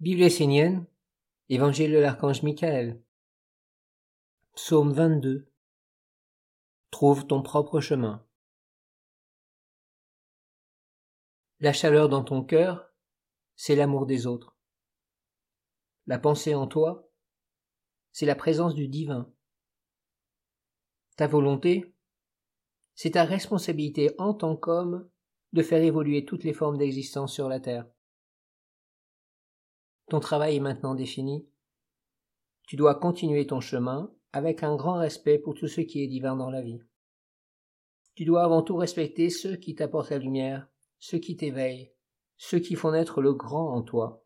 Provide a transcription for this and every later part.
Bible essénienne, Évangile de l'archange Michael. Psaume 22. Trouve ton propre chemin. La chaleur dans ton cœur, c'est l'amour des autres. La pensée en toi, c'est la présence du divin. Ta volonté, c'est ta responsabilité en tant qu'homme de faire évoluer toutes les formes d'existence sur la terre. Ton travail est maintenant défini. Tu dois continuer ton chemin avec un grand respect pour tout ce qui est divin dans la vie. Tu dois avant tout respecter ceux qui t'apportent la lumière, ceux qui t'éveillent, ceux qui font naître le grand en toi.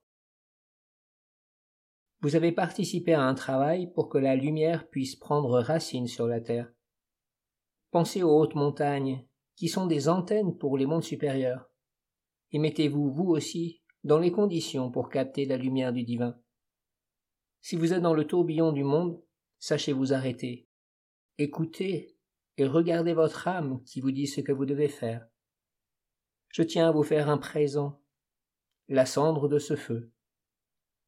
Vous avez participé à un travail pour que la lumière puisse prendre racine sur la terre. Pensez aux hautes montagnes, qui sont des antennes pour les mondes supérieurs. Et mettez-vous, vous aussi, dans les conditions pour capter la lumière du divin. Si vous êtes dans le tourbillon du monde, sachez vous arrêter. Écoutez et regardez votre âme qui vous dit ce que vous devez faire. Je tiens à vous faire un présent, la cendre de ce feu.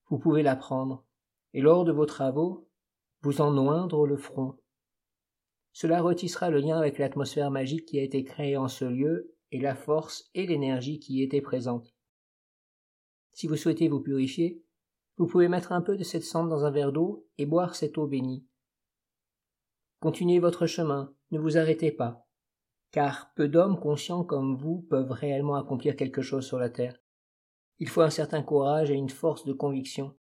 Vous pouvez la prendre, et lors de vos travaux, vous en noindre le front. Cela retissera le lien avec l'atmosphère magique qui a été créée en ce lieu et la force et l'énergie qui y étaient présentes. Si vous souhaitez vous purifier, vous pouvez mettre un peu de cette cendre dans un verre d'eau et boire cette eau bénie. Continuez votre chemin, ne vous arrêtez pas, car peu d'hommes conscients comme vous peuvent réellement accomplir quelque chose sur la terre. Il faut un certain courage et une force de conviction.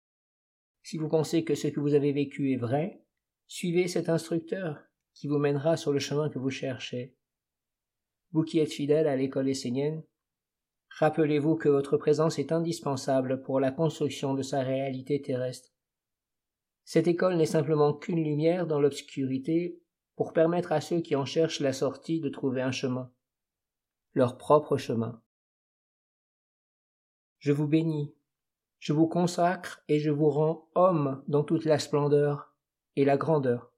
Si vous pensez que ce que vous avez vécu est vrai, suivez cet instructeur qui vous mènera sur le chemin que vous cherchez. Vous qui êtes fidèle à l'école essénienne, Rappelez-vous que votre présence est indispensable pour la construction de sa réalité terrestre. Cette école n'est simplement qu'une lumière dans l'obscurité pour permettre à ceux qui en cherchent la sortie de trouver un chemin, leur propre chemin. Je vous bénis, je vous consacre et je vous rends homme dans toute la splendeur et la grandeur.